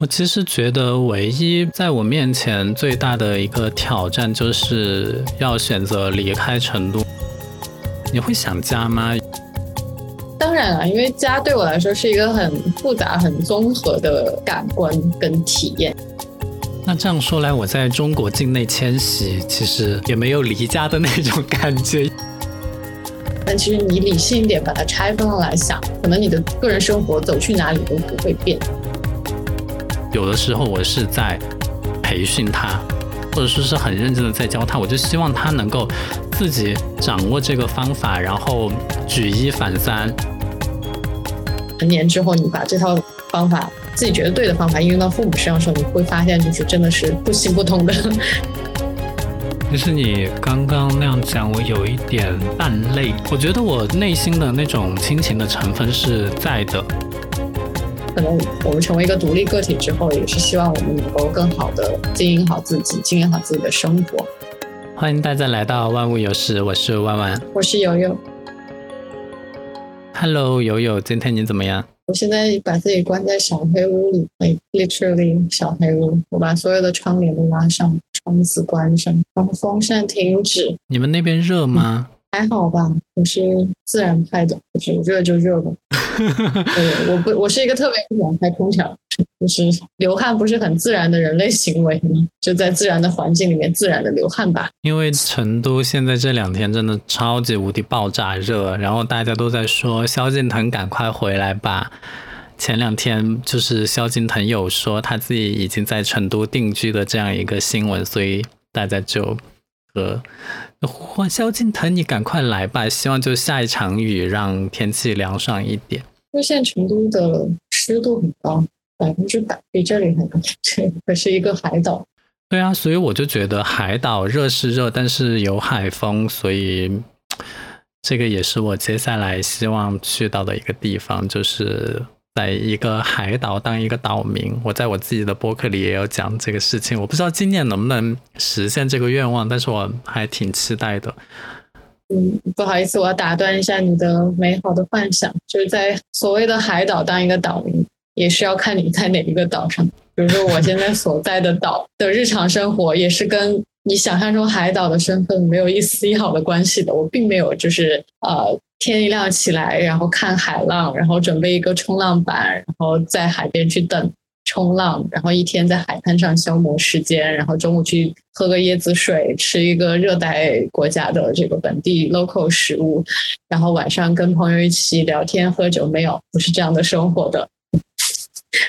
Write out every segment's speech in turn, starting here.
我其实觉得，唯一在我面前最大的一个挑战，就是要选择离开成都。你会想家吗？当然了，因为家对我来说是一个很复杂、很综合的感官跟体验。那这样说来，我在中国境内迁徙，其实也没有离家的那种感觉。但其实你理性一点把它拆分了来想，可能你的个人生活走去哪里都不会变。有的时候我是在培训他，或者说是很认真的在教他，我就希望他能够自己掌握这个方法，然后举一反三。成年之后，你把这套方法自己觉得对的方法应用到父母身上的时候，你会发现就是真的是不行不通的。其实你刚刚那样讲，我有一点半泪。我觉得我内心的那种亲情的成分是在的。可能我们成为一个独立个体之后，也是希望我们能够更好的经营好自己，经营好自己的生活。欢迎大家来到万物有时，我是万万，我是悠悠。Hello，悠悠，今天你怎么样？我现在把自己关在小黑屋里，literally 小黑屋。我把所有的窗帘都拉上，窗子关上，然后风扇停止。你们那边热吗？还好吧，我是自然派的，就是热就热吧。对，我不，我是一个特别不喜欢开空调，就是流汗不是很自然的人类行为吗？就在自然的环境里面自然的流汗吧。因为成都现在这两天真的超级无敌爆炸热，然后大家都在说萧敬腾赶快回来吧。前两天就是萧敬腾有说他自己已经在成都定居的这样一个新闻，所以大家就和。欢萧敬腾，你赶快来吧！希望就下一场雨，让天气凉爽一点。因为现在成都的湿度很高，百分之百，比这里还高。这可是一个海岛。对啊，所以我就觉得海岛热是热，但是有海风，所以这个也是我接下来希望去到的一个地方，就是。在一个海岛当一个岛民，我在我自己的博客里也有讲这个事情。我不知道今年能不能实现这个愿望，但是我还挺期待的。嗯，不好意思，我要打断一下你的美好的幻想，就是在所谓的海岛当一个岛民，也是要看你在哪一个岛上。比如说我现在所在的岛的日常生活，也是跟你想象中海岛的身份没有一丝一毫的关系的。我并没有就是呃。天一亮起来，然后看海浪，然后准备一个冲浪板，然后在海边去等冲浪，然后一天在海滩上消磨时间，然后中午去喝个椰子水，吃一个热带国家的这个本地 local 食物，然后晚上跟朋友一起聊天喝酒，没有，不是这样的生活的。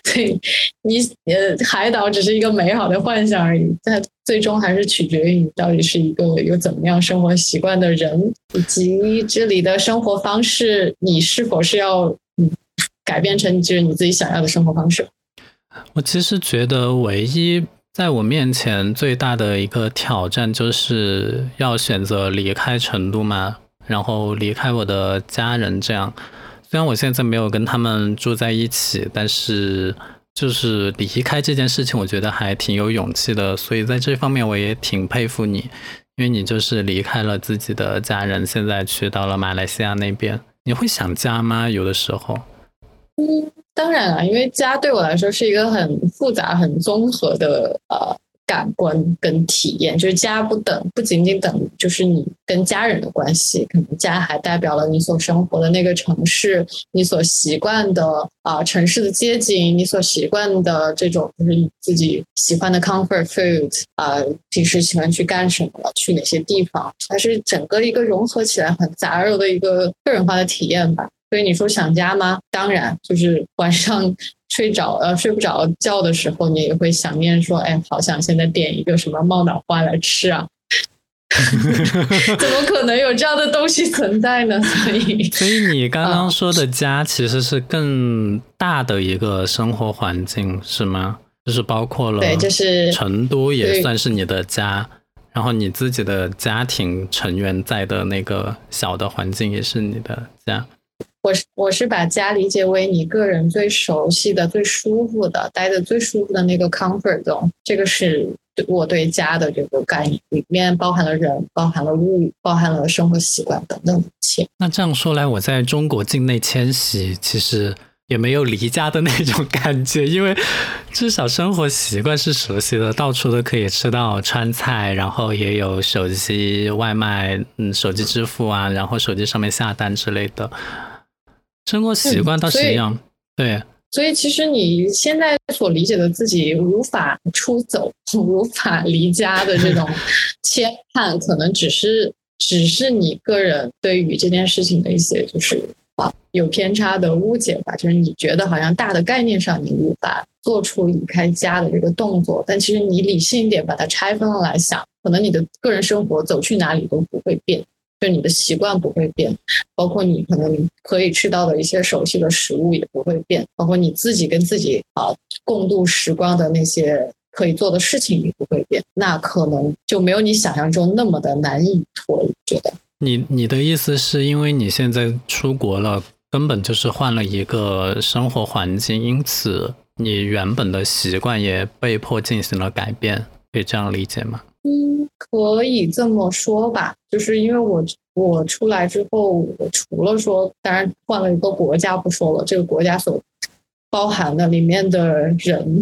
所以你呃，海岛只是一个美好的幻想而已，但最终还是取决于你到底是一个有怎么样生活习惯的人，以及这里的生活方式，你是否是要嗯改变成就是你自己想要的生活方式。我其实觉得，唯一在我面前最大的一个挑战，就是要选择离开成都嘛，然后离开我的家人，这样。虽然我现在没有跟他们住在一起，但是就是离开这件事情，我觉得还挺有勇气的。所以在这方面，我也挺佩服你，因为你就是离开了自己的家人，现在去到了马来西亚那边。你会想家吗？有的时候？嗯，当然了，因为家对我来说是一个很复杂、很综合的呃。感官跟体验，就是家不等，不仅仅等就是你跟家人的关系，可能家还代表了你所生活的那个城市，你所习惯的啊城市的街景，你所习惯的这种就是你自己喜欢的 comfort food 啊，平时喜欢去干什么，去哪些地方，它是整个一个融合起来很杂糅的一个个人化的体验吧。所以你说想家吗？当然，就是晚上。睡着呃睡不着觉的时候，你也会想念说，哎，好想现在点一个什么冒脑花来吃啊！怎么可能有这样的东西存在呢？所以，所以你刚刚说的家其实是更大的一个生活环境，是吗？就是包括了，对，就是成都也算是你的家，然后你自己的家庭成员在的那个小的环境也是你的家。我是我是把家理解为你个人最熟悉的、最舒服的、待的最舒服的那个 comfort zone，这个是我对家的这个概念，里面包含了人，包含了物，包含了生活习惯等等一切。那这样说来，我在中国境内迁徙，其实也没有离家的那种感觉，因为至少生活习惯是熟悉的，到处都可以吃到川菜，然后也有手机外卖，嗯，手机支付啊，然后手机上面下单之类的，生活习惯倒是一样。对，所以其实你现在所理解的自己无法出走、无法离家的这种牵绊，可能只是 只是你个人对于这件事情的一些就是啊。有偏差的误解吧，就是你觉得好像大的概念上你无法做出离开家的这个动作，但其实你理性一点把它拆分了来想，可能你的个人生活走去哪里都不会变，就你的习惯不会变，包括你可能可以吃到的一些熟悉的食物也不会变，包括你自己跟自己啊共度时光的那些可以做的事情也不会变，那可能就没有你想象中那么的难以脱离。觉得你你的意思是因为你现在出国了？根本就是换了一个生活环境，因此你原本的习惯也被迫进行了改变，可以这样理解吗？嗯，可以这么说吧。就是因为我我出来之后，我除了说，当然换了一个国家不说了，这个国家所包含的里面的人，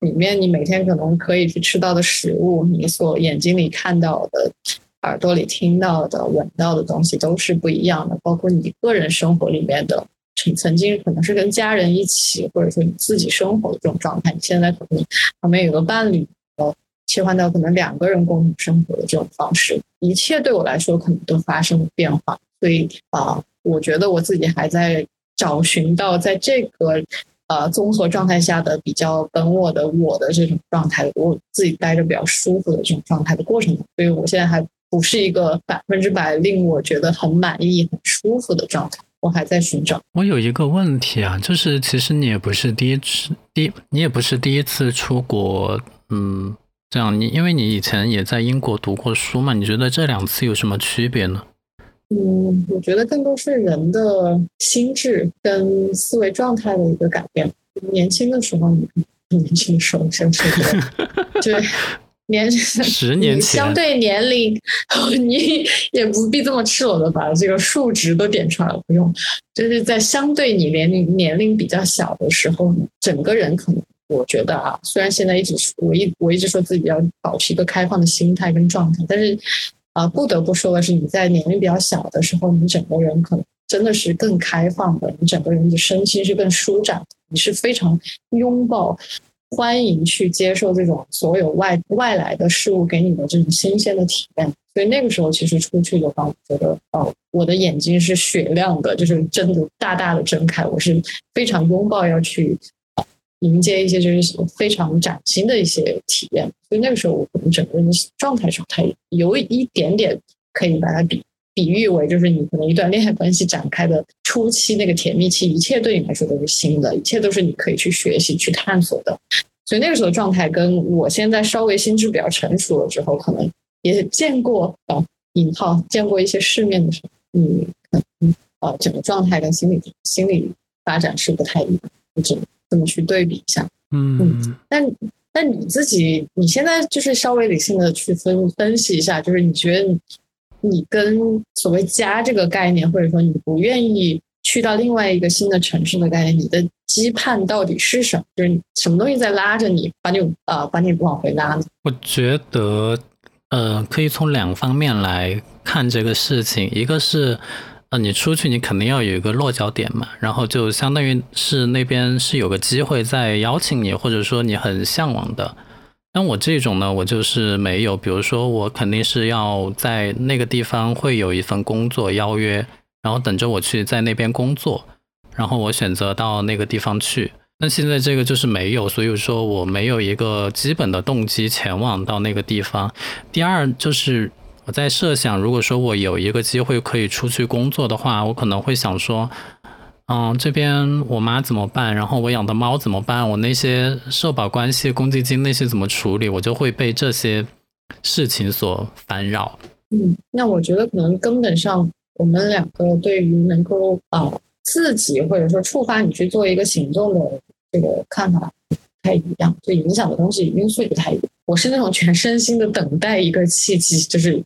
里面你每天可能可以去吃到的食物，你所眼睛里看到的。耳朵里听到的、闻到的东西都是不一样的，包括你个人生活里面的，曾曾经可能是跟家人一起，或者说你自己生活的这种状态，你现在可能旁边有个伴侣，切换到可能两个人共同生活的这种方式，一切对我来说可能都发生了变化。所以啊，我觉得我自己还在找寻到在这个呃综合状态下的比较本我的我的这种状态，我自己待着比较舒服的这种状态的过程。所以我现在还。不是一个百分之百令我觉得很满意、很舒服的状态，我还在寻找。我有一个问题啊，就是其实你也不是第一次，第你也不是第一次出国，嗯，这样你因为你以前也在英国读过书嘛，你觉得这两次有什么区别呢？嗯，我觉得更多是人的心智跟思维状态的一个改变。年轻的时候，你年轻的时候先说 对。年十年前，相对年龄，你也不必这么赤裸的把这个数值都点出来了，不用。就是在相对你年龄年龄比较小的时候，整个人可能，我觉得啊，虽然现在一直我一我一直说自己要保持一个开放的心态跟状态，但是啊，不得不说的是，你在年龄比较小的时候，你整个人可能真的是更开放的，你整个人的身心是更舒展，你是非常拥抱。欢迎去接受这种所有外外来的事物给你的这种新鲜的体验，所以那个时候其实出去的话，我觉得哦，我的眼睛是雪亮的，就是真的大大的睁开，我是非常拥抱要去迎接一些就是非常崭新的一些体验，所以那个时候我可能整个人的状态上，它有一点点可以把它比。比喻为就是你可能一段恋爱关系展开的初期那个甜蜜期，一切对你来说都是新的，一切都是你可以去学习、去探索的。所以那个时候状态跟我现在稍微心智比较成熟了之后，可能也见过啊引号见过一些世面的时候，嗯嗯啊整个状态跟心理心理发展是不太一样，就这么去对比一下。嗯嗯。但但你自己你现在就是稍微理性的去分分析一下，就是你觉得。你跟所谓家这个概念，或者说你不愿意去到另外一个新的城市的概念，你的期盼到底是什么？就是什么东西在拉着你，把你呃把你往回拉呢？我觉得，呃，可以从两方面来看这个事情。一个是，呃，你出去你肯定要有一个落脚点嘛，然后就相当于是那边是有个机会在邀请你，或者说你很向往的。像我这种呢，我就是没有。比如说，我肯定是要在那个地方会有一份工作邀约，然后等着我去在那边工作，然后我选择到那个地方去。那现在这个就是没有，所以说我没有一个基本的动机前往到那个地方。第二就是我在设想，如果说我有一个机会可以出去工作的话，我可能会想说。嗯，这边我妈怎么办？然后我养的猫怎么办？我那些社保关系、公积金那些怎么处理？我就会被这些事情所烦扰。嗯，那我觉得可能根本上，我们两个对于能够啊自己或者说触发你去做一个行动的这个看法不太一样，就影响的东西因素也不太一样。我是那种全身心的等待一个契机，就是。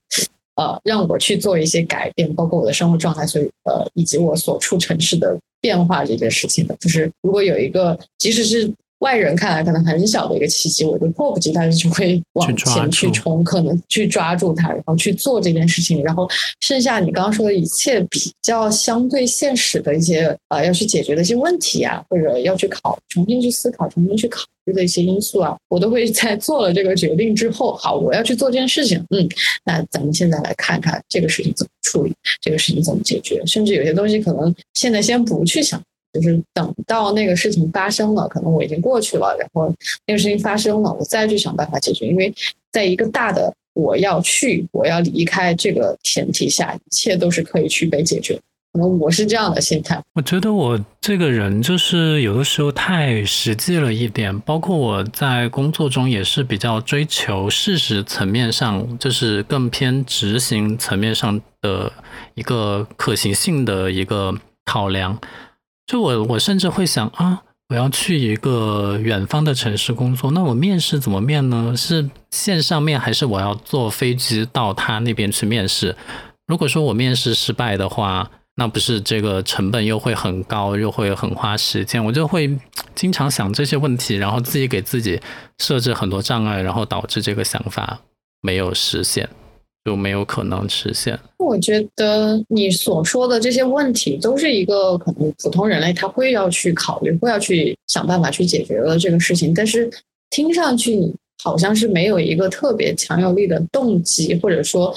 呃，让我去做一些改变，包括我的生活状态，所以呃，以及我所处城市的变化这件事情的。就是如果有一个，即使是。外人看来可能很小的一个契机，我就迫不及待的就会往前去冲，可能去抓住它，然后去做这件事情。然后剩下你刚刚说的一切比较相对现实的一些啊要去解决的一些问题啊，或者要去考重新去思考、重新去考虑的一些因素啊，我都会在 做了这个决定之后，好，我要去做这件事情。嗯，那咱们现在来看看这个事情怎么处理，这个事情怎么解决，甚至有些东西可能现在先不去想。就是等到那个事情发生了，可能我已经过去了，然后那个事情发生了，我再去想办法解决。因为在一个大的我要去、我要离开这个前提下，一切都是可以去被解决。可能我是这样的心态。我觉得我这个人就是有的时候太实际了一点，包括我在工作中也是比较追求事实层面上，就是更偏执行层面上的一个可行性的一个考量。就我，我甚至会想啊，我要去一个远方的城市工作，那我面试怎么面呢？是线上面，还是我要坐飞机到他那边去面试？如果说我面试失败的话，那不是这个成本又会很高，又会很花时间，我就会经常想这些问题，然后自己给自己设置很多障碍，然后导致这个想法没有实现。就没有可能实现。我觉得你所说的这些问题，都是一个可能普通人类他会要去考虑，会要去想办法去解决的这个事情。但是听上去你好像是没有一个特别强有力的动机，或者说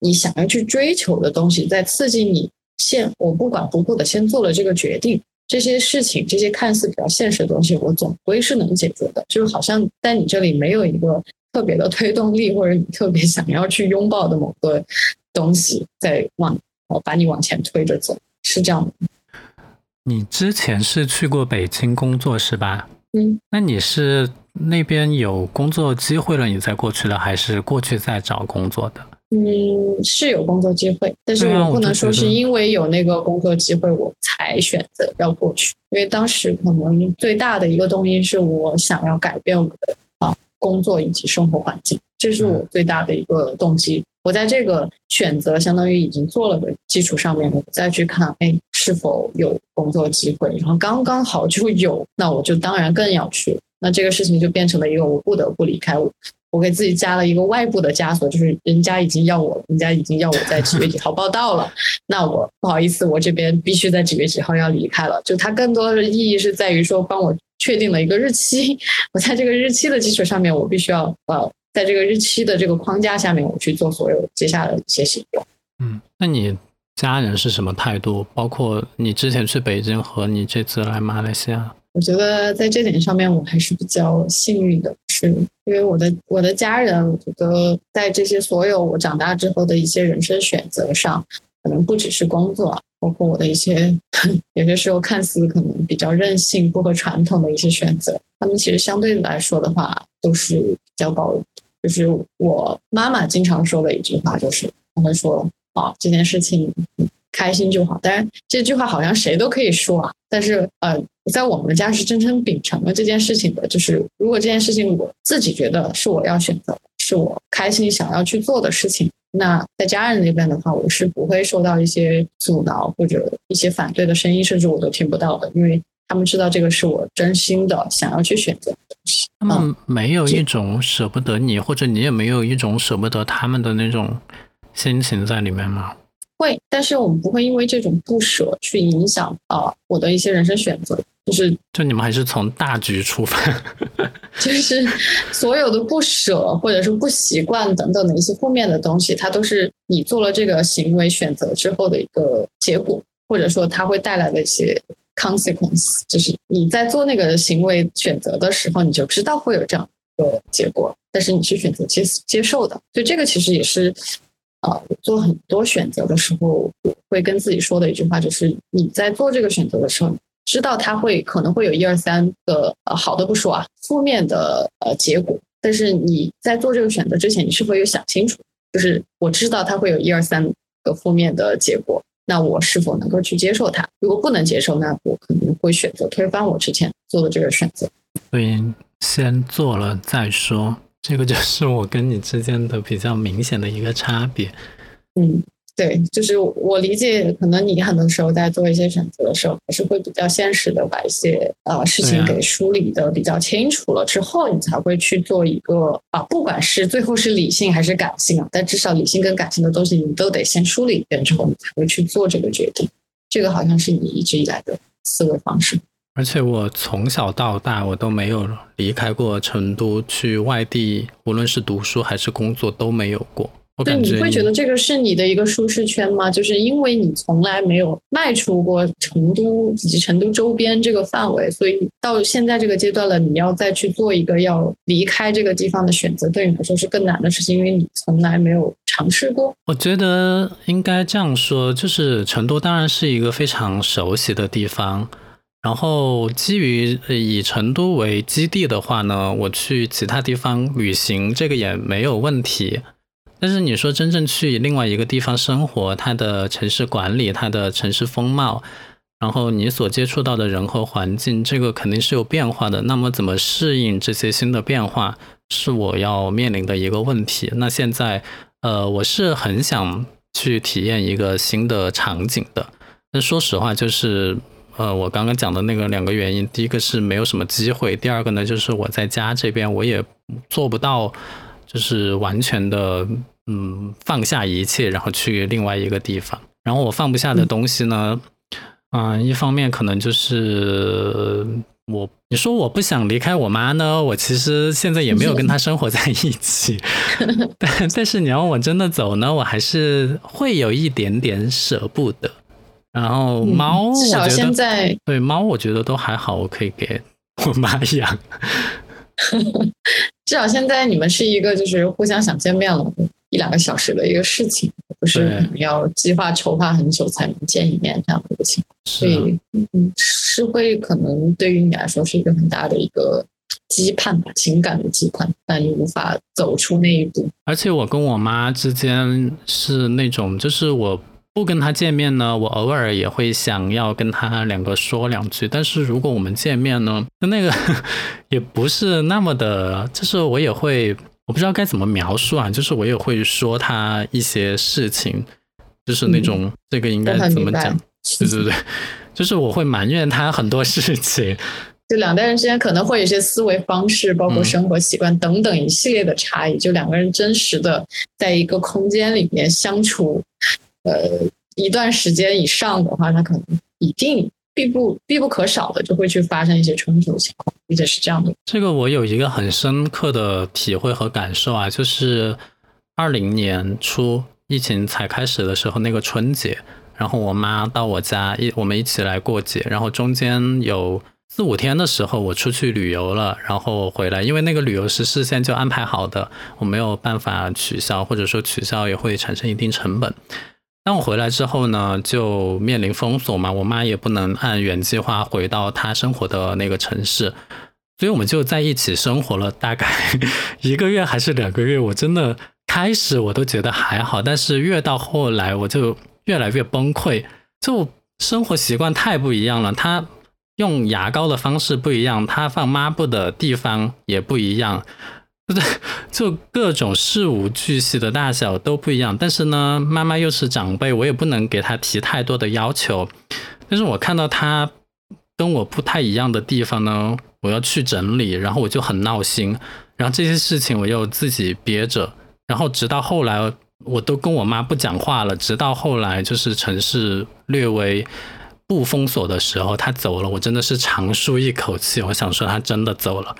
你想要去追求的东西，在刺激你先我不管不顾的先做了这个决定。这些事情，这些看似比较现实的东西，我总归是能解决的。就是好像在你这里没有一个。特别的推动力，或者你特别想要去拥抱的某个东西，在往哦把你往前推着走，是这样的。你之前是去过北京工作是吧？嗯，那你是那边有工作机会了，你才过去的，还是过去再找工作的？嗯，是有工作机会，但是我不能说是因为有那个工作机会我才选择要过去，因为当时可能最大的一个动因是我想要改变我的。工作以及生活环境，这是我最大的一个动机。我在这个选择相当于已经做了的基础上面，我再去看，哎，是否有工作机会，然后刚刚好就有，那我就当然更要去。那这个事情就变成了一个我不得不离开我，我给自己加了一个外部的枷锁，就是人家已经要我，人家已经要我在几月几号 报道了，那我不好意思，我这边必须在几月几号要离开了。就它更多的意义是在于说帮我。确定了一个日期，我在这个日期的基础上面，我必须要呃，在这个日期的这个框架下面，我去做所有接下来的一些行动。嗯，那你家人是什么态度？包括你之前去北京和你这次来马来西亚，我觉得在这点上面我还是比较幸运的，是因为我的我的家人，我觉得在这些所有我长大之后的一些人生选择上，可能不只是工作。包括我的一些有些时候看似可能比较任性、不合传统的一些选择，他们其实相对来说的话都是比较包容。就是我妈妈经常说的一句话，就是她会说：“啊，这件事情开心就好。”当然，这句话好像谁都可以说啊。但是，呃，在我们家是真正秉承了这件事情的。就是如果这件事情我自己觉得是我要选择，是我开心想要去做的事情。那在家人那边的话，我是不会受到一些阻挠或者一些反对的声音，甚至我都听不到的，因为他们知道这个是我真心的想要去选择的东西。他们没有一种舍不得你，或者你也没有一种舍不得他们的那种心情在里面吗？会，但是我们不会因为这种不舍去影响啊我的一些人生选择。就是，就你们还是从大局出发，就是所有的不舍或者是不习惯等等的一些负面的东西，它都是你做了这个行为选择之后的一个结果，或者说它会带来的一些 consequence，就是你在做那个行为选择的时候，你就知道会有这样一个结果，但是你是选择接接受的，所以这个其实也是啊，做很多选择的时候会跟自己说的一句话，就是你在做这个选择的时候。知道他会可能会有一二三个呃好的不说啊，负面的呃结果。但是你在做这个选择之前，你是否有想清楚？就是我知道他会有一二三个负面的结果，那我是否能够去接受它？如果不能接受，那我可能会选择推翻我之前做的这个选择。所以先做了再说，这个就是我跟你之间的比较明显的一个差别。嗯。对，就是我理解，可能你很多时候在做一些选择的时候，还是会比较现实的把一些呃事情给梳理的比较清楚了之后，你才会去做一个啊，不管是最后是理性还是感性啊，但至少理性跟感性的东西你都得先梳理一遍之后，你才会去做这个决定。这个好像是你一直以来的思维方式。而且我从小到大，我都没有离开过成都，去外地，无论是读书还是工作都没有过。我感觉你会觉得这个是你的一个舒适圈吗？就是因为你从来没有迈出过成都以及成都周边这个范围，所以到现在这个阶段了，你要再去做一个要离开这个地方的选择，对你来说是更难的事情，因为你从来没有尝试过。我觉得应该这样说，就是成都当然是一个非常熟悉的地方。然后，基于以成都为基地的话呢，我去其他地方旅行，这个也没有问题。但是你说真正去另外一个地方生活，它的城市管理、它的城市风貌，然后你所接触到的人和环境，这个肯定是有变化的。那么怎么适应这些新的变化，是我要面临的一个问题。那现在，呃，我是很想去体验一个新的场景的。但说实话，就是。呃，我刚刚讲的那个两个原因，第一个是没有什么机会，第二个呢，就是我在家这边我也做不到，就是完全的嗯放下一切，然后去另外一个地方。然后我放不下的东西呢，嗯，一方面可能就是我，你说我不想离开我妈呢，我其实现在也没有跟她生活在一起，但但是你要我真的走呢，我还是会有一点点舍不得。然后猫，至少现在对猫，我觉得都还好，我可以给我妈养。至少现在你们是一个就是互相想见面了一两个小时的一个事情，不是要计划筹划很久才能见一面这样的一个情况。所以，嗯，是会可能对于你来说是一个很大的一个期盼吧，情感的期盼，但你无法走出那一步。而且我跟我妈之间是那种，就是我。不跟他见面呢，我偶尔也会想要跟他两个说两句。但是如果我们见面呢，那个 也不是那么的，就是我也会，我不知道该怎么描述啊，就是我也会说他一些事情，就是那种这个应该怎么讲？对对对，就是我会埋怨他很多事情。就两代人之间可能会有一些思维方式，包括生活习惯等等一系列的差异。就两个人真实的在一个空间里面相处。呃，一段时间以上的话，他可能一定必不必不可少的就会去发生一些冲突情况，理解是这样的。这个我有一个很深刻的体会和感受啊，就是二零年初疫情才开始的时候，那个春节，然后我妈到我家一我们一起来过节，然后中间有四五天的时候我出去旅游了，然后回来，因为那个旅游是事先就安排好的，我没有办法取消，或者说取消也会产生一定成本。当我回来之后呢，就面临封锁嘛，我妈也不能按原计划回到她生活的那个城市，所以我们就在一起生活了大概一个月还是两个月。我真的开始我都觉得还好，但是越到后来我就越来越崩溃，就生活习惯太不一样了。他用牙膏的方式不一样，他放抹布的地方也不一样。不对，就各种事无巨细的大小都不一样。但是呢，妈妈又是长辈，我也不能给她提太多的要求。但是我看到她跟我不太一样的地方呢，我要去整理，然后我就很闹心。然后这些事情我又自己憋着，然后直到后来，我都跟我妈不讲话了。直到后来，就是城市略微不封锁的时候，她走了，我真的是长舒一口气。我想说，她真的走了。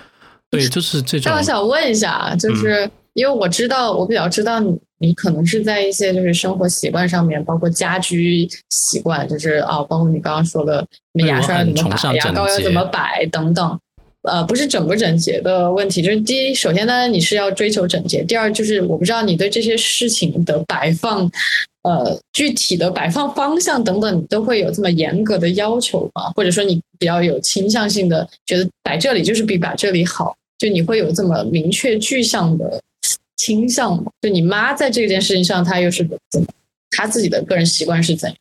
对，就是这种。那我想问一下，就是因为我知道，我比较知道你，你可能是在一些就是生活习惯上面，包括家居习惯，就是啊，包括你刚刚说的，什么牙刷要怎么摆，牙膏要怎么摆等等。呃，不是整不整洁的问题，就是第一，首先呢，你是要追求整洁；第二，就是我不知道你对这些事情的摆放，呃，具体的摆放方向等等，你都会有这么严格的要求吗？或者说你比较有倾向性的觉得摆这里就是比摆这里好？就你会有这么明确具象的倾向吗？就你妈在这件事情上，她又是怎么？她自己的个人习惯是怎样？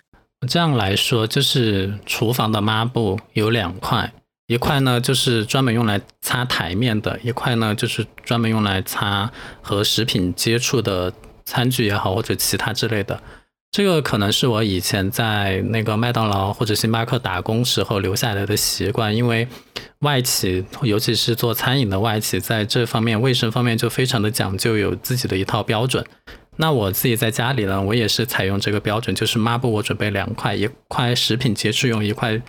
这样来说，就是厨房的抹布有两块，一块呢就是专门用来擦台面的，一块呢就是专门用来擦和食品接触的餐具也好，或者其他之类的。这个可能是我以前在那个麦当劳或者星巴克打工时候留下来的习惯，因为外企，尤其是做餐饮的外企，在这方面卫生方面就非常的讲究，有自己的一套标准。那我自己在家里呢，我也是采用这个标准，就是抹布我准备两块，一块食品接触用，一块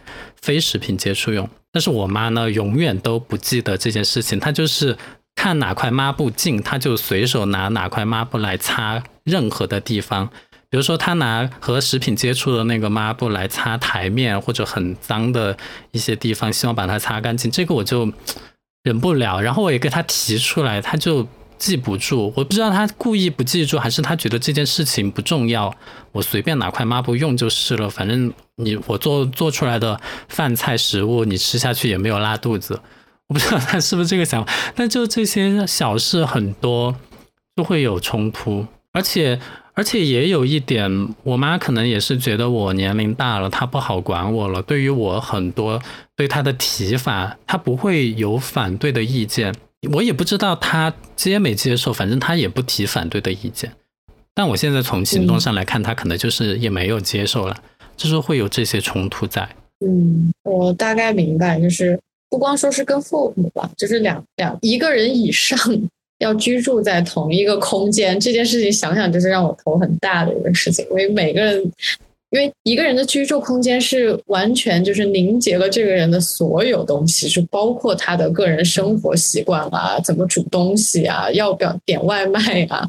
非食品接触用。但是我妈呢，永远都不记得这件事情，她就是看哪块抹布近，她就随手拿哪块抹布来擦任何的地方。比如说，他拿和食品接触的那个抹布来擦台面或者很脏的一些地方，希望把它擦干净。这个我就忍不了，然后我也跟他提出来，他就。记不住，我不知道他故意不记住，还是他觉得这件事情不重要。我随便拿块抹布用就是了，反正你我做做出来的饭菜食物，你吃下去也没有拉肚子。我不知道他是不是这个想法，但就这些小事很多都会有冲突，而且而且也有一点，我妈可能也是觉得我年龄大了，她不好管我了。对于我很多对她的提法，她不会有反对的意见。我也不知道她接没接受，反正她也不提反对的意见。但我现在从行动上来看，她可能就是也没有接受了，就是会有这些冲突在。嗯，我大概明白，就是不光说是跟父母吧，就是两两一个人以上要居住在同一个空间这件事情，想想就是让我头很大的一个事情，因为每个人。因为一个人的居住空间是完全就是凝结了这个人的所有东西，是包括他的个人生活习惯啊，怎么煮东西啊，要不要点外卖啊，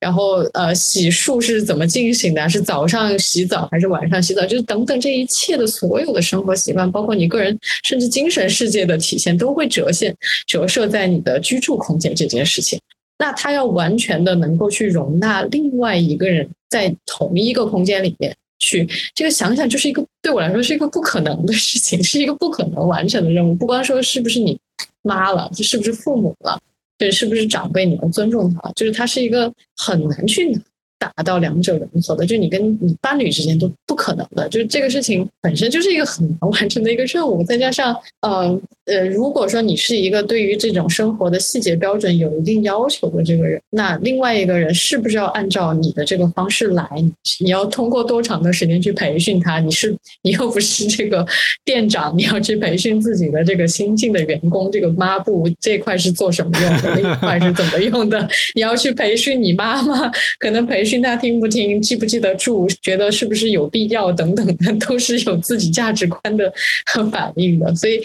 然后呃洗漱是怎么进行的，是早上洗澡还是晚上洗澡，就是等等这一切的所有的生活习惯，包括你个人甚至精神世界的体现，都会折现折射在你的居住空间这件事情。那他要完全的能够去容纳另外一个人在同一个空间里面。去这个想想就是一个对我来说是一个不可能的事情，是一个不可能完成的任务。不光说是不是你妈了，这是不是父母了，对，是不是长辈，你要尊重他，就是他是一个很难去。达到两者融合的，就你跟你伴侣之间都不可能的，就是这个事情本身就是一个很难完成的一个任务。再加上，呃呃，如果说你是一个对于这种生活的细节标准有一定要求的这个人，那另外一个人是不是要按照你的这个方式来？你要通过多长的时间去培训他？你是你又不是这个店长，你要去培训自己的这个新进的员工，这个抹布这块是做什么用的？那一块是怎么用的？你要去培训你妈妈，可能培。训他听不听，记不记得住，觉得是不是有必要等等的，都是有自己价值观的反应的。所以，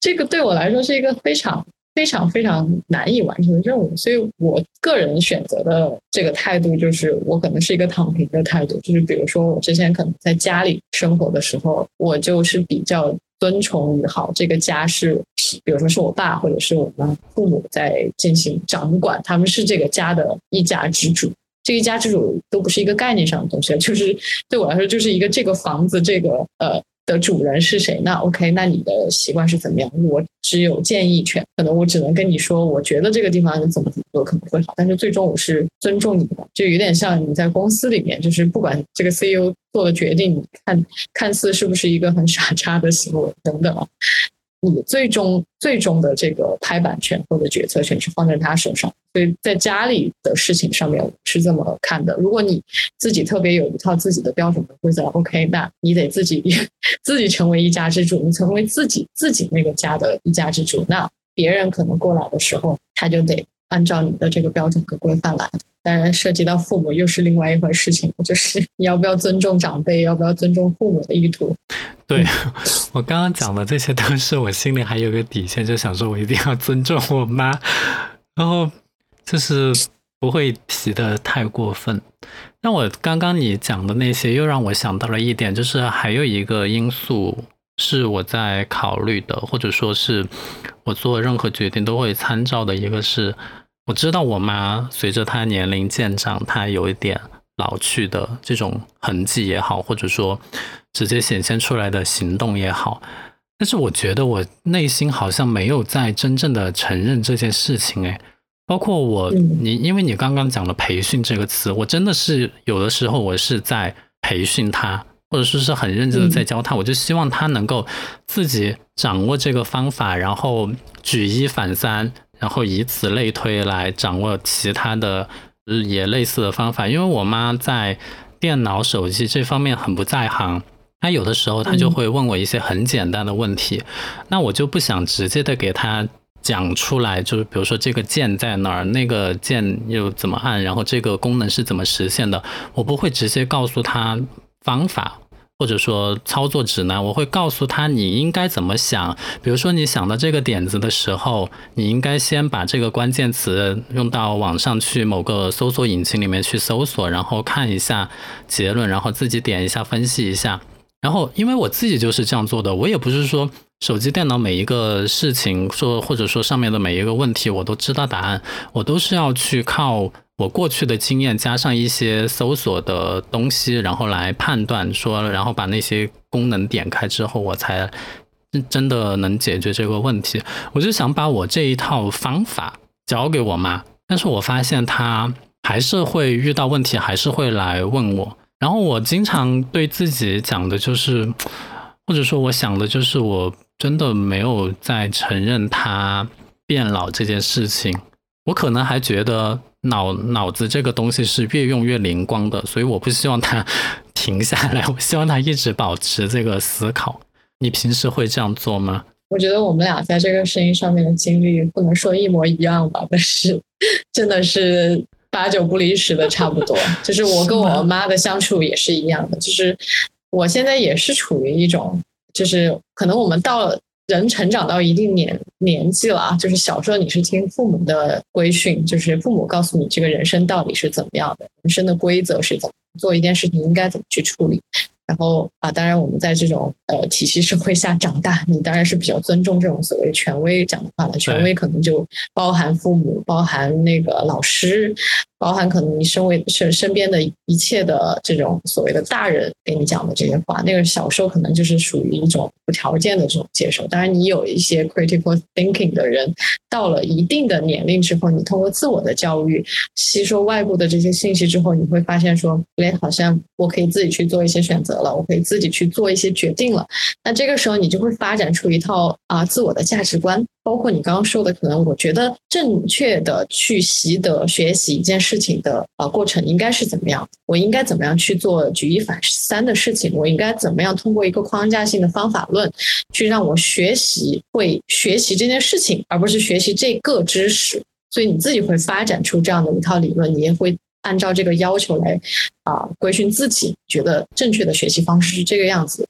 这个对我来说是一个非常非常非常难以完成的任务。所以我个人选择的这个态度，就是我可能是一个躺平的态度。就是比如说，我之前可能在家里生活的时候，我就是比较遵从于好这个家是，比如说是我爸或者是我们父母在进行掌管，他们是这个家的一家之主。这一家之主都不是一个概念上的东西，就是对我来说，就是一个这个房子这个呃的主人是谁？那 OK，那你的习惯是怎么样？我只有建议权，可能我只能跟你说，我觉得这个地方怎么怎么做可能会好，但是最终我是尊重你的，就有点像你在公司里面，就是不管这个 CEO 做的决定，看看似是不是一个很傻叉的行为等等啊。你最终最终的这个拍板权或者决策权是放在他手上，所以在家里的事情上面是这么看的。如果你自己特别有一套自己的标准和规则，OK，那你得自己 自己成为一家之主，你成为自己自己那个家的一家之主，那别人可能过来的时候，他就得按照你的这个标准和规范来。当然，涉及到父母又是另外一回事情，就是你要不要尊重长辈，要不要尊重父母的意图。对 我刚刚讲的这些，都是我心里还有个底线，就想说我一定要尊重我妈，然后就是不会提的太过分。那我刚刚你讲的那些，又让我想到了一点，就是还有一个因素是我在考虑的，或者说是我做任何决定都会参照的，一个是。我知道我妈随着她年龄渐长，她有一点老去的这种痕迹也好，或者说直接显现出来的行动也好，但是我觉得我内心好像没有在真正的承认这件事情。诶，包括我，你因为你刚刚讲了培训这个词，我真的是有的时候我是在培训他，或者说是很认真的在教他，我就希望他能够自己掌握这个方法，然后举一反三。然后以此类推来掌握其他的也类似的方法，因为我妈在电脑、手机这方面很不在行。她有的时候她就会问我一些很简单的问题，那我就不想直接的给她讲出来，就是比如说这个键在哪儿，那个键又怎么按，然后这个功能是怎么实现的，我不会直接告诉他方法或者说操作指南，我会告诉他你应该怎么想。比如说你想到这个点子的时候，你应该先把这个关键词用到网上去某个搜索引擎里面去搜索，然后看一下结论，然后自己点一下分析一下。然后，因为我自己就是这样做的，我也不是说手机、电脑每一个事情，说或者说上面的每一个问题我都知道答案，我都是要去靠我过去的经验加上一些搜索的东西，然后来判断说，然后把那些功能点开之后，我才真的能解决这个问题。我就想把我这一套方法教给我妈，但是我发现她还是会遇到问题，还是会来问我。然后我经常对自己讲的就是，或者说我想的就是，我真的没有在承认她变老这件事情。我可能还觉得脑脑子这个东西是越用越灵光的，所以我不希望他停下来，我希望他一直保持这个思考。你平时会这样做吗？我觉得我们俩在这个声音上面的经历不能说一模一样吧，但是 真的是。八九不离十的差不多，就是我跟我妈的相处也是一样的，就是我现在也是处于一种，就是可能我们到人成长到一定年年纪了啊，就是小时候你是听父母的规训，就是父母告诉你这个人生到底是怎么样的，人生的规则是怎么做一件事情应该怎么去处理。然后啊，当然我们在这种呃体系社会下长大，你当然是比较尊重这种所谓权威讲的话的。权威可能就包含父母，包含那个老师。包含可能你身为身身边的一切的这种所谓的大人给你讲的这些话，那个小时候可能就是属于一种无条件的这种接受。当然，你有一些 critical thinking 的人，到了一定的年龄之后，你通过自我的教育吸收外部的这些信息之后，你会发现说，哎，好像我可以自己去做一些选择了，我可以自己去做一些决定了。那这个时候，你就会发展出一套啊自我的价值观。包括你刚刚说的，可能我觉得正确的去习得学习一件事情的呃过程应该是怎么样？我应该怎么样去做举一反三的事情？我应该怎么样通过一个框架性的方法论去让我学习会学习这件事情，而不是学习这个知识？所以你自己会发展出这样的一套理论，你也会按照这个要求来啊规训自己，觉得正确的学习方式是这个样子。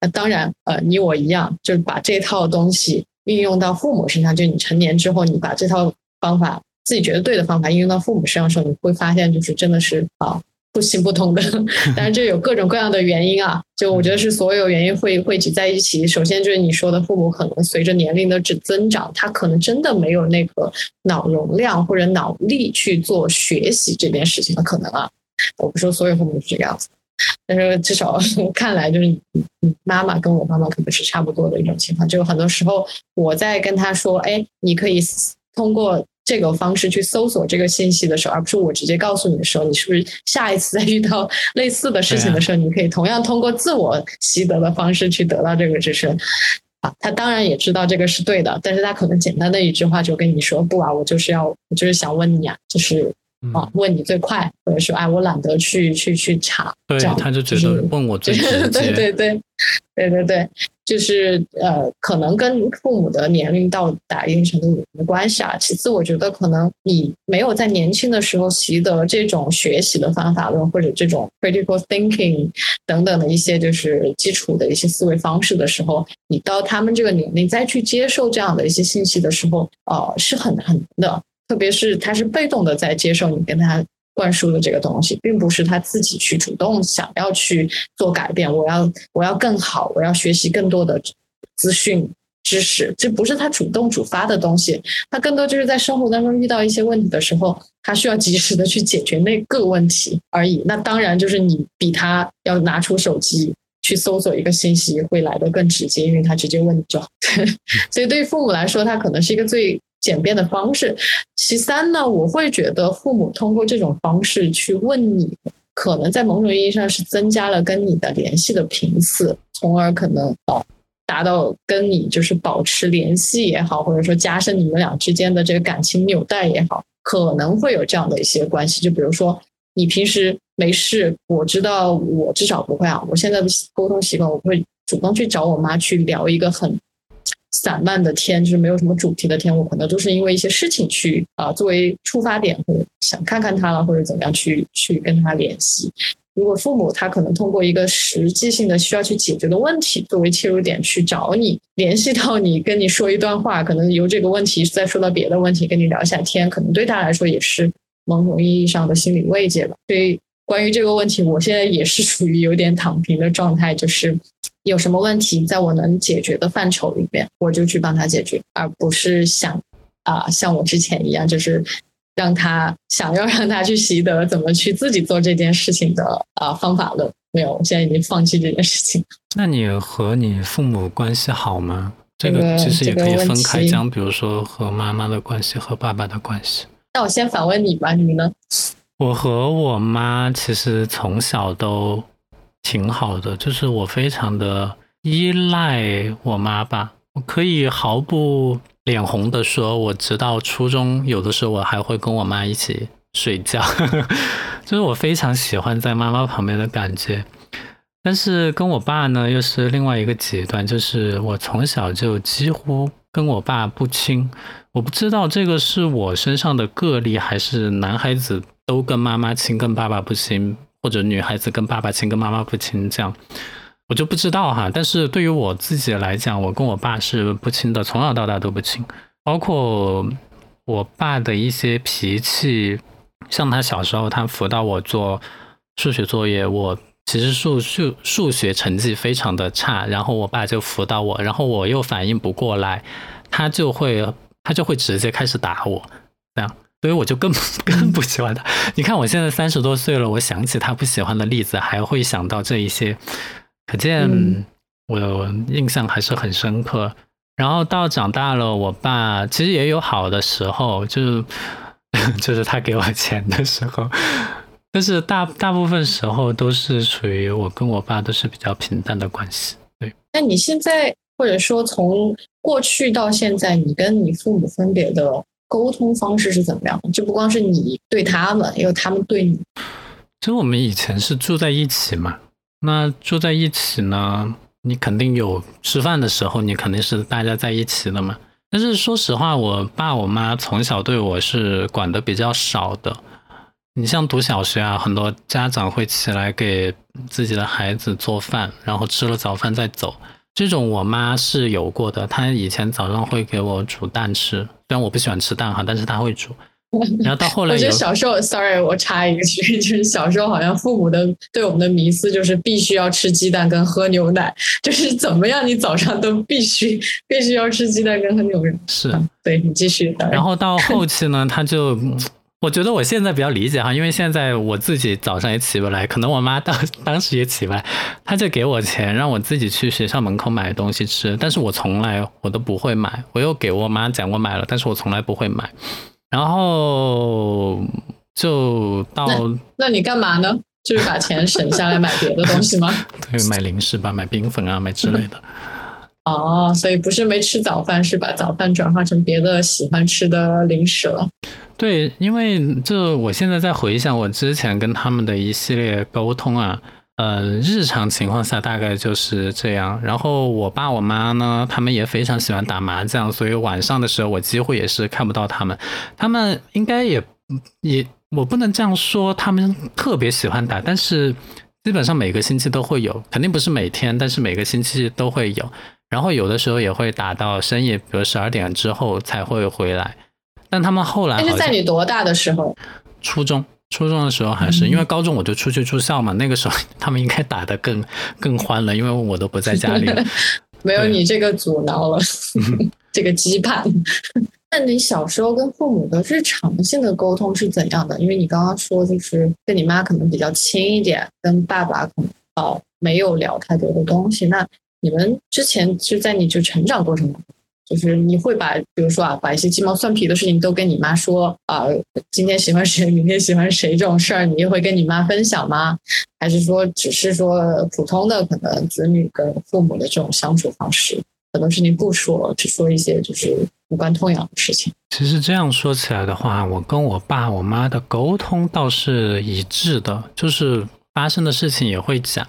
那当然，呃，你我一样，就是把这套东西。运用到父母身上，就你成年之后，你把这套方法自己觉得对的方法运用到父母身上的时候，你会发现就是真的是啊不行不通的。但是这有各种各样的原因啊，就我觉得是所有原因汇汇集在一起。首先就是你说的父母可能随着年龄的增增长，他可能真的没有那个脑容量或者脑力去做学习这件事情的可能啊。我不说所有父母是这个样子。但是至少看来，就是你妈妈跟我妈妈可能是差不多的一种情况。就很多时候我在跟他说：“哎，你可以通过这个方式去搜索这个信息的时候，而不是我直接告诉你的时候，你是不是下一次再遇到类似的事情的时候，你可以同样通过自我习得的方式去得到这个知识？”啊，他当然也知道这个是对的，但是他可能简单的一句话就跟你说：“不啊，我就是要，我就是想问你啊，就是。”啊，问你最快，或者说，哎，我懒得去去去查，对，他就觉得问我最直 接，对对对，对对对，就是呃，可能跟父母的年龄到达一定程度有关系啊？其次，我觉得可能你没有在年轻的时候习得这种学习的方法论，或者这种 critical thinking 等等的一些就是基础的一些思维方式的时候，你到他们这个年龄再去接受这样的一些信息的时候，呃，是很很难的。特别是他是被动的在接受你跟他灌输的这个东西，并不是他自己去主动想要去做改变。我要我要更好，我要学习更多的资讯知识，这不是他主动主发的东西。他更多就是在生活当中遇到一些问题的时候，他需要及时的去解决那个问题而已。那当然就是你比他要拿出手机去搜索一个信息会来的更直接，因为他直接问你就好。所以对于父母来说，他可能是一个最。简便的方式。其三呢，我会觉得父母通过这种方式去问你，可能在某种意义上是增加了跟你的联系的频次，从而可能哦达到跟你就是保持联系也好，或者说加深你们俩之间的这个感情纽带也好，可能会有这样的一些关系。就比如说你平时没事，我知道我至少不会啊。我现在的沟通习惯，我会主动去找我妈去聊一个很散漫的天，就是没有什么主题的天。我可能都是因为一些事情去啊，作为出发点，或者想看看他了，或者怎么样去去跟他联系。如果父母他可能通过一个实际性的需要去解决的问题作为切入点去找你，联系到你，跟你说一段话，可能由这个问题再说到别的问题，跟你聊一下天，可能对他来说也是某种意义上的心理慰藉吧。所以关于这个问题，我现在也是属于有点躺平的状态，就是有什么问题在我能解决的范畴里面，我就去帮他解决，而不是想啊像我之前一样，就是。让他想要让他去习得怎么去自己做这件事情的啊方法论没有，我现在已经放弃这件事情。那你和你父母关系好吗？这个其实也可以分开讲，比如说和妈妈的关系和爸爸的关系。那我先反问你吧，你呢？我和我妈其实从小都挺好的，就是我非常的依赖我妈吧，我可以毫不。脸红的说：“我直到初中，有的时候我还会跟我妈一起睡觉，就是我非常喜欢在妈妈旁边的感觉。但是跟我爸呢，又是另外一个极端，就是我从小就几乎跟我爸不亲。我不知道这个是我身上的个例，还是男孩子都跟妈妈亲，跟爸爸不亲，或者女孩子跟爸爸亲，跟妈妈不亲这样。”我就不知道哈，但是对于我自己来讲，我跟我爸是不亲的，从小到大都不亲。包括我爸的一些脾气，像他小时候，他辅导我做数学作业，我其实数数数学成绩非常的差，然后我爸就辅导我，然后我又反应不过来，他就会他就会直接开始打我，所以我就更 更不喜欢他。你看我现在三十多岁了，我想起他不喜欢的例子，还会想到这一些。可见我印象还是很深刻。然后到长大了，我爸其实也有好的时候，就是 就是他给我钱的时候，但是大大部分时候都是属于我跟我爸都是比较平淡的关系。对，那你现在或者说从过去到现在，你跟你父母分别的沟通方式是怎么样的？就不光是你对他们，也有他们对你。就我们以前是住在一起嘛。那住在一起呢，你肯定有吃饭的时候，你肯定是大家在一起的嘛。但是说实话，我爸我妈从小对我是管的比较少的。你像读小学啊，很多家长会起来给自己的孩子做饭，然后吃了早饭再走。这种我妈是有过的，她以前早上会给我煮蛋吃，虽然我不喜欢吃蛋哈，但是她会煮。然后到后来，我觉得小时候，sorry，我插一句，就是小时候好像父母的对我们的迷思就是必须要吃鸡蛋跟喝牛奶，就是怎么样，你早上都必须 必须要吃鸡蛋跟喝牛奶。是，对你继续。然后到后期呢，他就，我觉得我现在比较理解哈，因为现在我自己早上也起不来，可能我妈当 当时也起不来，她就给我钱让我自己去学校门口买东西吃，但是我从来我都不会买，我又给我妈讲我买了，但是我从来不会买。然后就到，那你干嘛呢？就是把钱省下来买别的东西吗？对，买零食吧，买冰粉啊，买之类的。哦，所以不是没吃早饭，是把早饭转化成别的喜欢吃的零食了。对，因为这我现在在回想我之前跟他们的一系列沟通啊。呃，日常情况下大概就是这样。然后我爸我妈呢，他们也非常喜欢打麻将，所以晚上的时候我几乎也是看不到他们。他们应该也也，我不能这样说，他们特别喜欢打，但是基本上每个星期都会有，肯定不是每天，但是每个星期都会有。然后有的时候也会打到深夜，比如十二点之后才会回来。但他们后来那是在你多大的时候？初中。初中的时候还是因为高中我就出去住校嘛，那个时候 他们应该打得更更欢了，因为我都不在家里，没有你这个阻挠了，这个羁绊。那你小时候跟父母的日常性的沟通是怎样的？因为你刚刚说就是跟你妈可能比较亲一点，跟爸爸可能哦没有聊太多的东西。那你们之前就在你就成长过程中。就是你会把，比如说啊，把一些鸡毛蒜皮的事情都跟你妈说啊，今天喜欢谁，明天喜欢谁这种事儿，你也会跟你妈分享吗？还是说只是说普通的可能子女跟父母的这种相处方式，很多事情不说，只说一些就是无关痛痒的事情。其实这样说起来的话，我跟我爸我妈的沟通倒是一致的，就是发生的事情也会讲，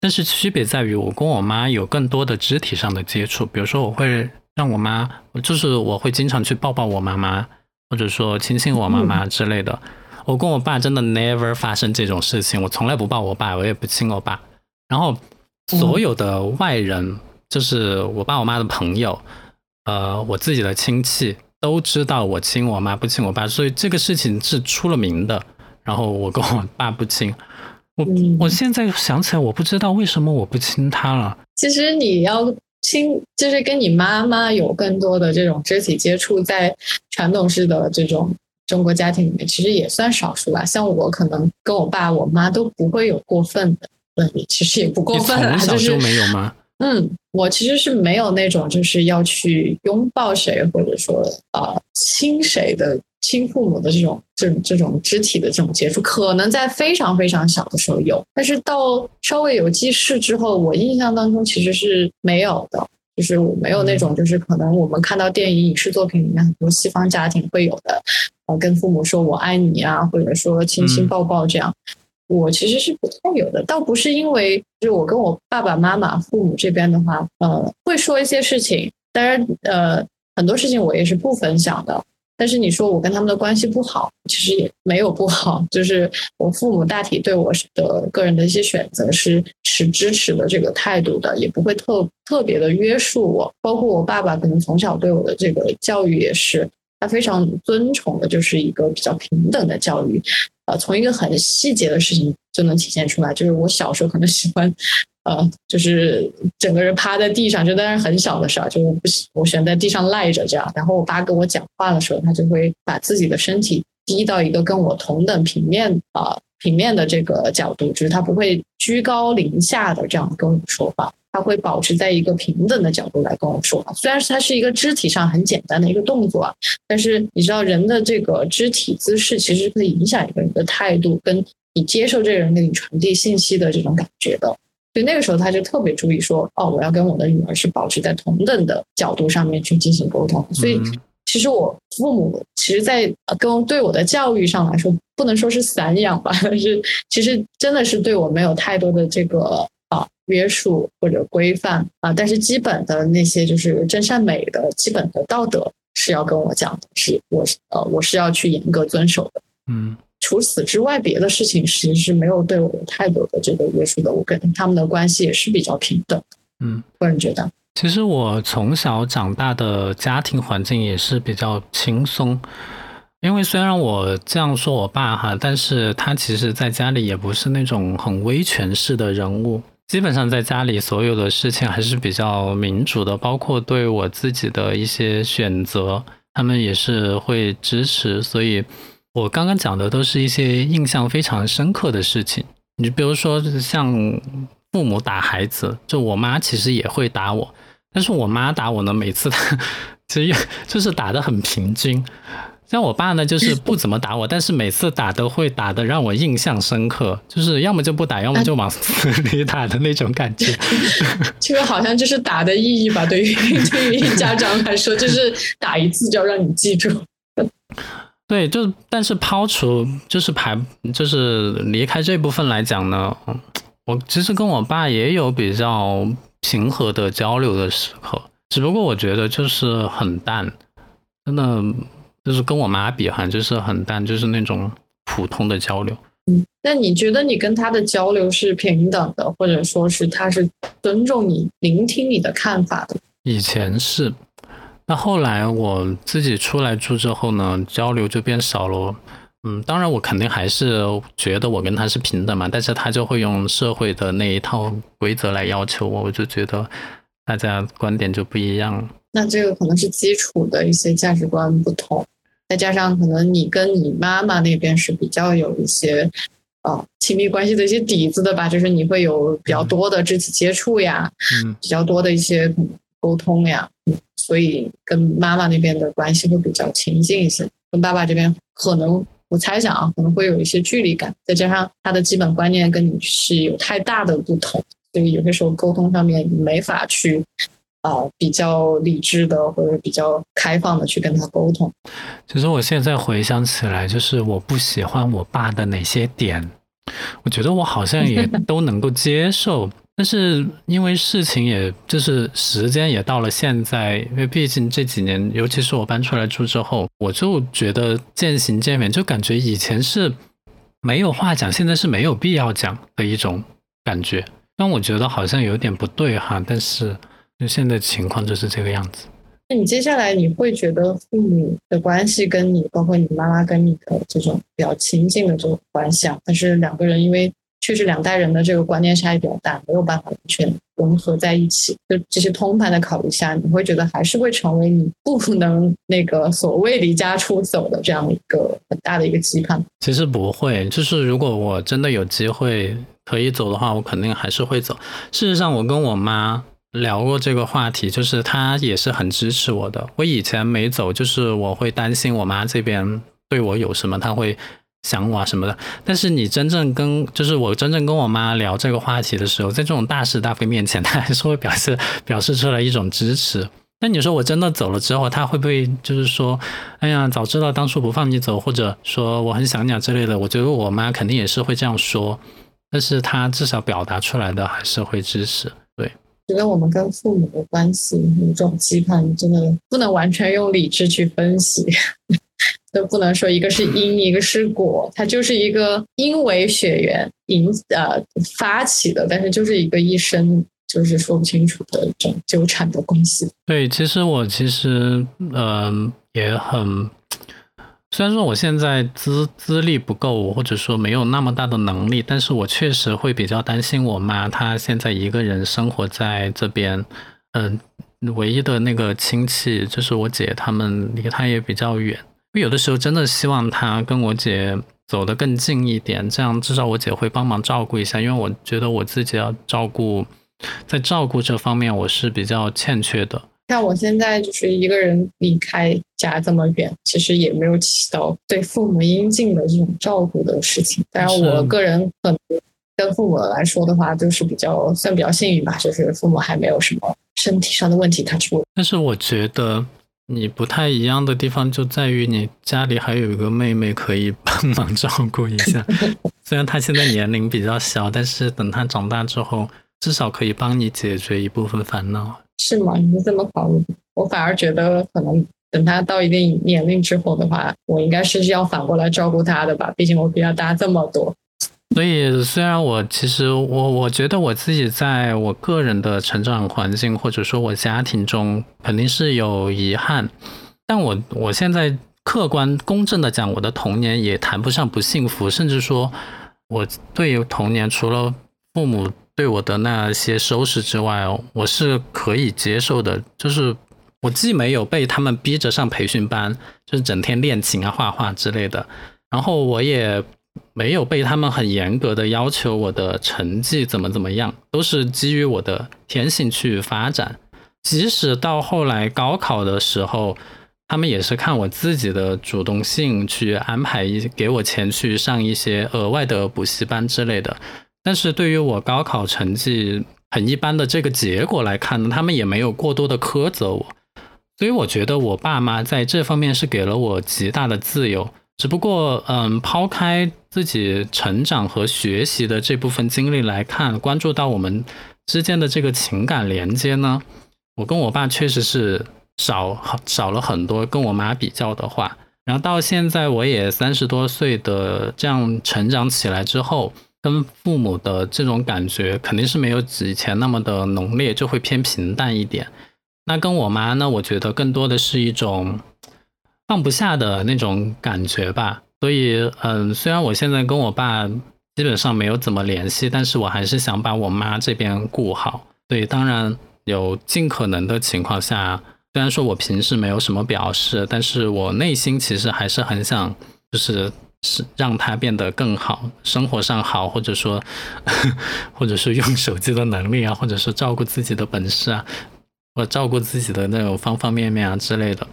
但是区别在于我跟我妈有更多的肢体上的接触，比如说我会让我妈，就是我会经常去抱抱我妈妈，或者说亲亲我妈妈之类的。我跟我爸真的 never 发生这种事情，我从来不抱我爸，我也不亲我爸。然后所有的外人，就是我爸我妈的朋友，呃，我自己的亲戚都知道我亲我妈不亲我爸，所以这个事情是出了名的。然后我跟我爸不亲，我我现在想起来，我不知道为什么我不亲他了。其实你要亲，就是跟你妈妈有更多的这种肢体接触，在传统式的这种。中国家庭里面其实也算少数吧，像我可能跟我爸我妈都不会有过分的问题，其实也不过分啊，就是没有吗？嗯，我其实是没有那种就是要去拥抱谁或者说呃亲谁的亲父母的这种这种这种肢体的这种接触，可能在非常非常小的时候有，但是到稍微有记事之后，我印象当中其实是没有的。就是我没有那种，就是可能我们看到电影、影视作品里面很多西方家庭会有的，呃，跟父母说我爱你啊，或者说亲亲抱抱这样，我其实是不太有的。倒不是因为，就是我跟我爸爸妈妈、父母这边的话，呃，会说一些事情，当然，呃，很多事情我也是不分享的。但是你说我跟他们的关系不好，其实也没有不好，就是我父母大体对我的个人的一些选择是持支持的这个态度的，也不会特特别的约束我。包括我爸爸可能从小对我的这个教育也是，他非常尊崇的，就是一个比较平等的教育。呃，从一个很细节的事情就能体现出来，就是我小时候可能喜欢。呃，就是整个人趴在地上，就当是很小的事儿，就我不喜我喜欢在地上赖着这样。然后我爸跟我讲话的时候，他就会把自己的身体低到一个跟我同等平面啊平面的这个角度，就是他不会居高临下的这样跟我说话，他会保持在一个平等的角度来跟我说话。虽然是他是一个肢体上很简单的一个动作，啊但是你知道人的这个肢体姿势其实可以影响一个人的态度，跟你接受这个人给你传递信息的这种感觉的。所以那个时候他就特别注意说，哦，我要跟我的女儿是保持在同等的角度上面去进行沟通。所以其实我父母其实，在跟对我的教育上来说，不能说是散养吧，但 是其实真的是对我没有太多的这个啊约束或者规范啊。但是基本的那些就是真善美的基本的道德是要跟我讲的，是我呃我是要去严格遵守的。嗯。除此之外，别的事情其实是没有对我有太多的这个约束的。我跟他们的关系也是比较平等。嗯，个人觉得，其实我从小长大的家庭环境也是比较轻松。因为虽然我这样说我爸哈，但是他其实在家里也不是那种很威权式的人物。基本上在家里所有的事情还是比较民主的，包括对我自己的一些选择，他们也是会支持。所以。我刚刚讲的都是一些印象非常深刻的事情，你比如说像父母打孩子，就我妈其实也会打我，但是我妈打我呢，每次她 其实就是打的很平均。像我爸呢，就是不怎么打我，但是每次打都会打的让我印象深刻，就是要么就不打，要么就往死里打的那种感觉。这个好像就是打的意义吧，对于对于家长来说，就是打一次就要让你记住。对，就但是抛除就是排就是离开这部分来讲呢，我其实跟我爸也有比较平和的交流的时刻，只不过我觉得就是很淡，真的就是跟我妈比哈，就是很淡，就是那种普通的交流。嗯，那你觉得你跟他的交流是平等的，或者说是他是尊重你、聆听你的看法的？以前是。那后来我自己出来住之后呢，交流就变少了。嗯，当然我肯定还是觉得我跟他是平等嘛，但是他就会用社会的那一套规则来要求我，我就觉得大家观点就不一样。那这个可能是基础的一些价值观不同，再加上可能你跟你妈妈那边是比较有一些啊亲密关系的一些底子的吧，就是你会有比较多的肢体接触呀，嗯，比较多的一些沟通呀。所以跟妈妈那边的关系会比较亲近一些，跟爸爸这边可能我猜想啊，可能会有一些距离感，再加上他的基本观念跟你是有太大的不同，所以有些时候沟通上面没法去呃比较理智的或者比较开放的去跟他沟通。其实我现在回想起来，就是我不喜欢我爸的哪些点，我觉得我好像也 都能够接受。但是因为事情，也就是时间也到了现在，因为毕竟这几年，尤其是我搬出来住之后，我就觉得渐行渐远，就感觉以前是没有话讲，现在是没有必要讲的一种感觉。但我觉得好像有点不对哈，但是就现在情况就是这个样子。那你接下来你会觉得父母的关系跟你，包括你妈妈跟你的这种比较亲近的这种关系啊，但是两个人因为。确实，两代人的这个观念差异比较大，没有办法完全融合在一起。就这些通盘的考虑下，你会觉得还是会成为你不能那个所谓离家出走的这样一个很大的一个羁绊。其实不会，就是如果我真的有机会可以走的话，我肯定还是会走。事实上，我跟我妈聊过这个话题，就是她也是很支持我的。我以前没走，就是我会担心我妈这边对我有什么，她会。想我啊什么的，但是你真正跟就是我真正跟我妈聊这个话题的时候，在这种大是大非面前，她还是会表示表示出来一种支持。那你说我真的走了之后，她会不会就是说，哎呀，早知道当初不放你走，或者说我很想你啊之类的？我觉得我妈肯定也是会这样说，但是她至少表达出来的还是会支持。对，觉得我们跟父母的关系这种期盼，真的不能完全用理智去分析。都不能说一个是因，一个是果，它就是一个因为血缘引呃发起的，但是就是一个一生就是说不清楚的这种纠缠的关系。对，其实我其实嗯也很，虽然说我现在资资历不够，或者说没有那么大的能力，但是我确实会比较担心我妈，她现在一个人生活在这边，嗯，唯一的那个亲戚就是我姐，他们离她也比较远。我有的时候真的希望他跟我姐走得更近一点，这样至少我姐会帮忙照顾一下。因为我觉得我自己要照顾，在照顾这方面我是比较欠缺的。像我现在就是一个人离开家这么远，其实也没有起到对父母应尽的这种照顾的事情。当然，我个人可能跟父母来说的话，就是比较算比较幸运吧，就是父母还没有什么身体上的问题，他出。但是我觉得。你不太一样的地方就在于你家里还有一个妹妹可以帮 忙照顾一下，虽然她现在年龄比较小，但是等她长大之后，至少可以帮你解决一部分烦恼。是吗？你是这么考虑？我反而觉得可能等她到一定年龄之后的话，我应该是要反过来照顾她的吧，毕竟我比她大这么多。所以，虽然我其实我我觉得我自己在我个人的成长环境或者说我家庭中肯定是有遗憾，但我我现在客观公正的讲，我的童年也谈不上不幸福，甚至说我对于童年除了父母对我的那些收拾之外，我是可以接受的。就是我既没有被他们逼着上培训班，就是整天练琴啊、画画之类的，然后我也。没有被他们很严格的要求我的成绩怎么怎么样，都是基于我的天性去发展。即使到后来高考的时候，他们也是看我自己的主动性去安排一给我钱去上一些额外的补习班之类的。但是对于我高考成绩很一般的这个结果来看呢，他们也没有过多的苛责我。所以我觉得我爸妈在这方面是给了我极大的自由。只不过，嗯，抛开自己成长和学习的这部分经历来看，关注到我们之间的这个情感连接呢，我跟我爸确实是少少了很多。跟我妈比较的话，然后到现在我也三十多岁的这样成长起来之后，跟父母的这种感觉肯定是没有以前那么的浓烈，就会偏平淡一点。那跟我妈呢，我觉得更多的是一种。放不下的那种感觉吧，所以，嗯，虽然我现在跟我爸基本上没有怎么联系，但是我还是想把我妈这边顾好。所以，当然有尽可能的情况下，虽然说我平时没有什么表示，但是我内心其实还是很想，就是是让他变得更好，生活上好，或者说，或者是用手机的能力啊，或者是照顾自己的本事啊，或照顾自己的那种方方面面啊之类的。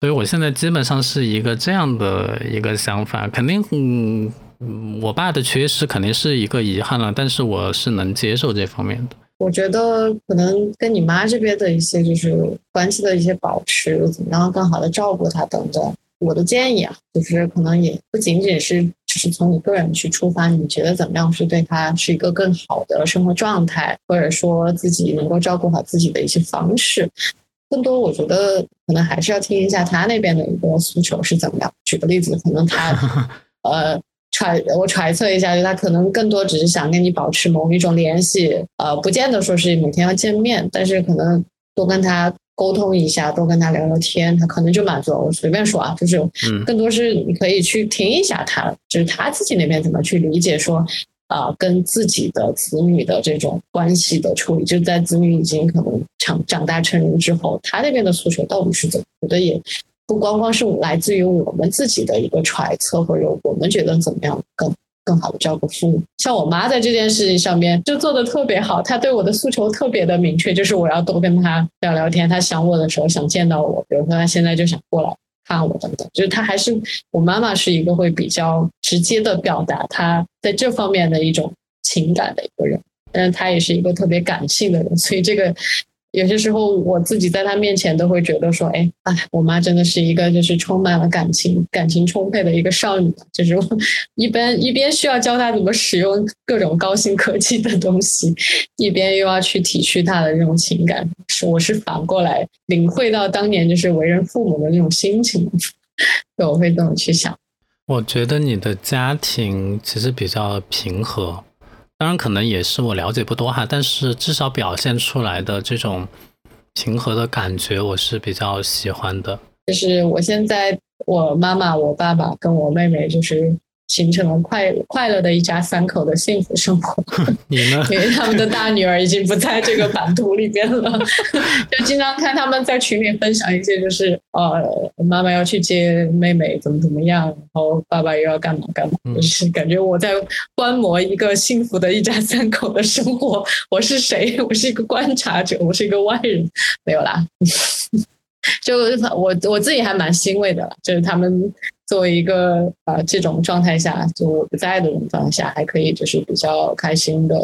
所以，我现在基本上是一个这样的一个想法，肯定，嗯，我爸的缺失肯定是一个遗憾了，但是我是能接受这方面的。我觉得可能跟你妈这边的一些就是关系的一些保持，怎么样更好的照顾她等等。我的建议啊，就是可能也不仅仅是只是从你个人去出发，你觉得怎么样是对她是一个更好的生活状态，或者说自己能够照顾好自己的一些方式。更多我觉得可能还是要听一下他那边的一个诉求是怎么样。举个例子，可能他 呃。揣我揣测一下，就他可能更多只是想跟你保持某一种联系，呃，不见得说是每天要见面，但是可能多跟他沟通一下，多跟他聊聊天，他可能就满足了。我随便说啊，就是更多是你可以去听一下他，就是他自己那边怎么去理解说，啊，跟自己的子女的这种关系的处理，就在子女已经可能长长大成人之后，他那边的诉求到底是怎么？我觉得也。不光光是来自于我们自己的一个揣测，或者我们觉得怎么样更更好的照顾父母。像我妈在这件事情上面就做的特别好，她对我的诉求特别的明确，就是我要多跟她聊聊天，她想我的时候想见到我，比如说她现在就想过来看我等等。就是他还是我妈妈是一个会比较直接的表达她在这方面的一种情感的一个人，但是她也是一个特别感性的人，所以这个。有些时候，我自己在他面前都会觉得说：“哎，哎，我妈真的是一个就是充满了感情、感情充沛的一个少女。”就是一边一边需要教她怎么使用各种高新科技的东西，一边又要去体恤她的这种情感。是我是反过来领会到当年就是为人父母的那种心情，我会这么去想。我觉得你的家庭其实比较平和。当然，可能也是我了解不多哈，但是至少表现出来的这种平和的感觉，我是比较喜欢的。就是我现在，我妈妈、我爸爸跟我妹妹，就是。形成了快快乐的一家三口的幸福生活。你呢？因为他们的大女儿已经不在这个版图里边了，就经常看他们在群里分享一些，就是呃，妈妈要去接妹妹，怎么怎么样，然后爸爸又要干嘛干嘛，就是感觉我在观摩一个幸福的一家三口的生活。我是谁？我是一个观察者，我是一个外人。没有啦，就我我自己还蛮欣慰的，就是他们。作为一个呃这种状态下，就我不在的这种状态下，还可以就是比较开心的、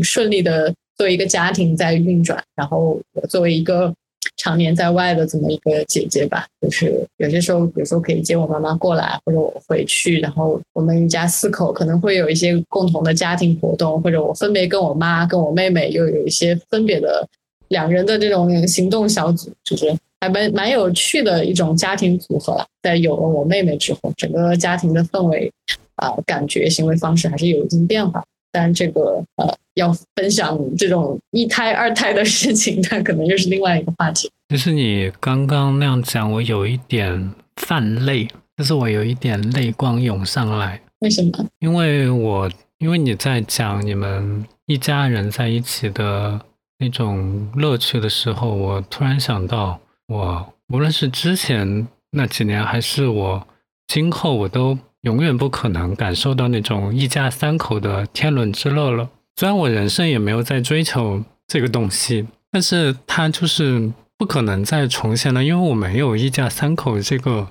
顺利的作为一个家庭在运转。然后我作为一个常年在外的这么一个姐姐吧，就是有些时候，比如说可以接我妈妈过来，或者我回去，然后我们一家四口可能会有一些共同的家庭活动，或者我分别跟我妈、跟我妹妹又有一些分别的两人的这种行动小组，就是。还蛮蛮有趣的一种家庭组合了，在有了我妹妹之后，整个家庭的氛围啊，感觉、行为方式还是有一定变化。但这个呃，要分享这种一胎、二胎的事情，那可能又是另外一个话题。其实你刚刚那样讲，我有一点泛泪，就是我有一点泪光涌上来。为什么？因为我因为你在讲你们一家人在一起的那种乐趣的时候，我突然想到。我无论是之前那几年，还是我今后，我都永远不可能感受到那种一家三口的天伦之乐了。虽然我人生也没有在追求这个东西，但是它就是不可能再重现了，因为我没有一家三口这个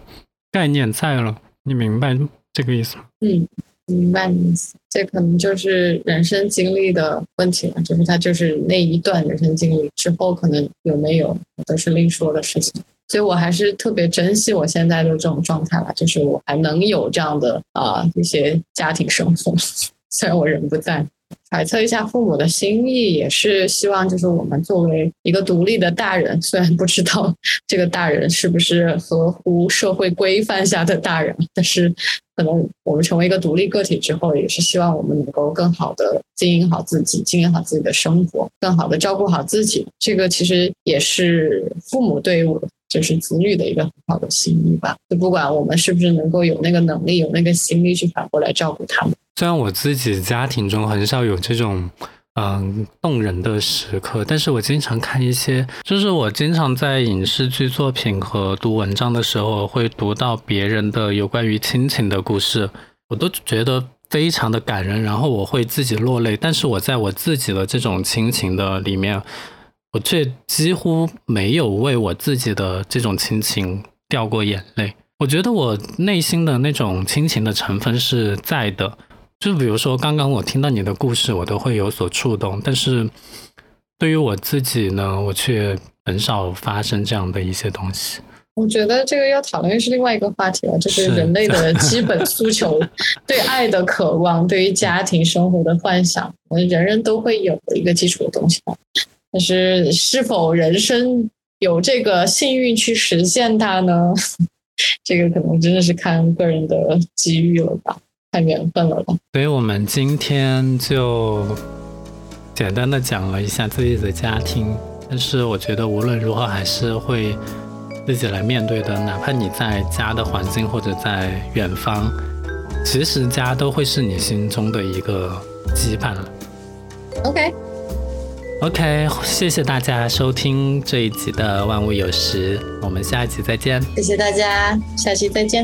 概念在了。你明白这个意思吗？嗯。明白你意思，这可能就是人生经历的问题了。就是他就是那一段人生经历之后，可能有没有都是另说的事情。所以我还是特别珍惜我现在的这种状态吧，就是我还能有这样的啊一些家庭生活，虽然我人不在。揣测一下父母的心意，也是希望就是我们作为一个独立的大人，虽然不知道这个大人是不是合乎社会规范下的大人，但是可能我们成为一个独立个体之后，也是希望我们能够更好的经营好自己，经营好自己的生活，更好的照顾好自己。这个其实也是父母对我就是子女的一个很好的心意吧。就不管我们是不是能够有那个能力、有那个心力去反过来照顾他们。虽然我自己家庭中很少有这种嗯动人的时刻，但是我经常看一些，就是我经常在影视剧作品和读文章的时候，会读到别人的有关于亲情的故事，我都觉得非常的感人，然后我会自己落泪。但是我在我自己的这种亲情的里面，我却几乎没有为我自己的这种亲情掉过眼泪。我觉得我内心的那种亲情的成分是在的。就比如说，刚刚我听到你的故事，我都会有所触动。但是，对于我自己呢，我却很少发生这样的一些东西。我觉得这个要讨论是另外一个话题了，就是人类的 基本诉求，对爱的渴望，对于家庭生活的幻想，人人都会有的一个基础的东西。但是，是否人生有这个幸运去实现它呢？这个可能真的是看个人的机遇了吧，看缘分了吧。所以我们今天就简单的讲了一下自己的家庭，但是我觉得无论如何还是会。自己来面对的，哪怕你在家的环境或者在远方，其实家都会是你心中的一个羁绊了。OK，OK，谢谢大家收听这一集的万物有时，我们下一集再见。谢谢大家，下期再见。